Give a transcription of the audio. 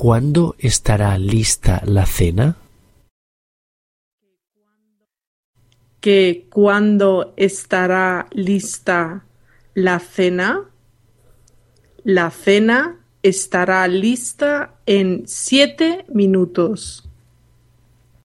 cuándo estará lista la cena? ¿Que cuándo estará lista la cena? La cena estará lista en siete minutos.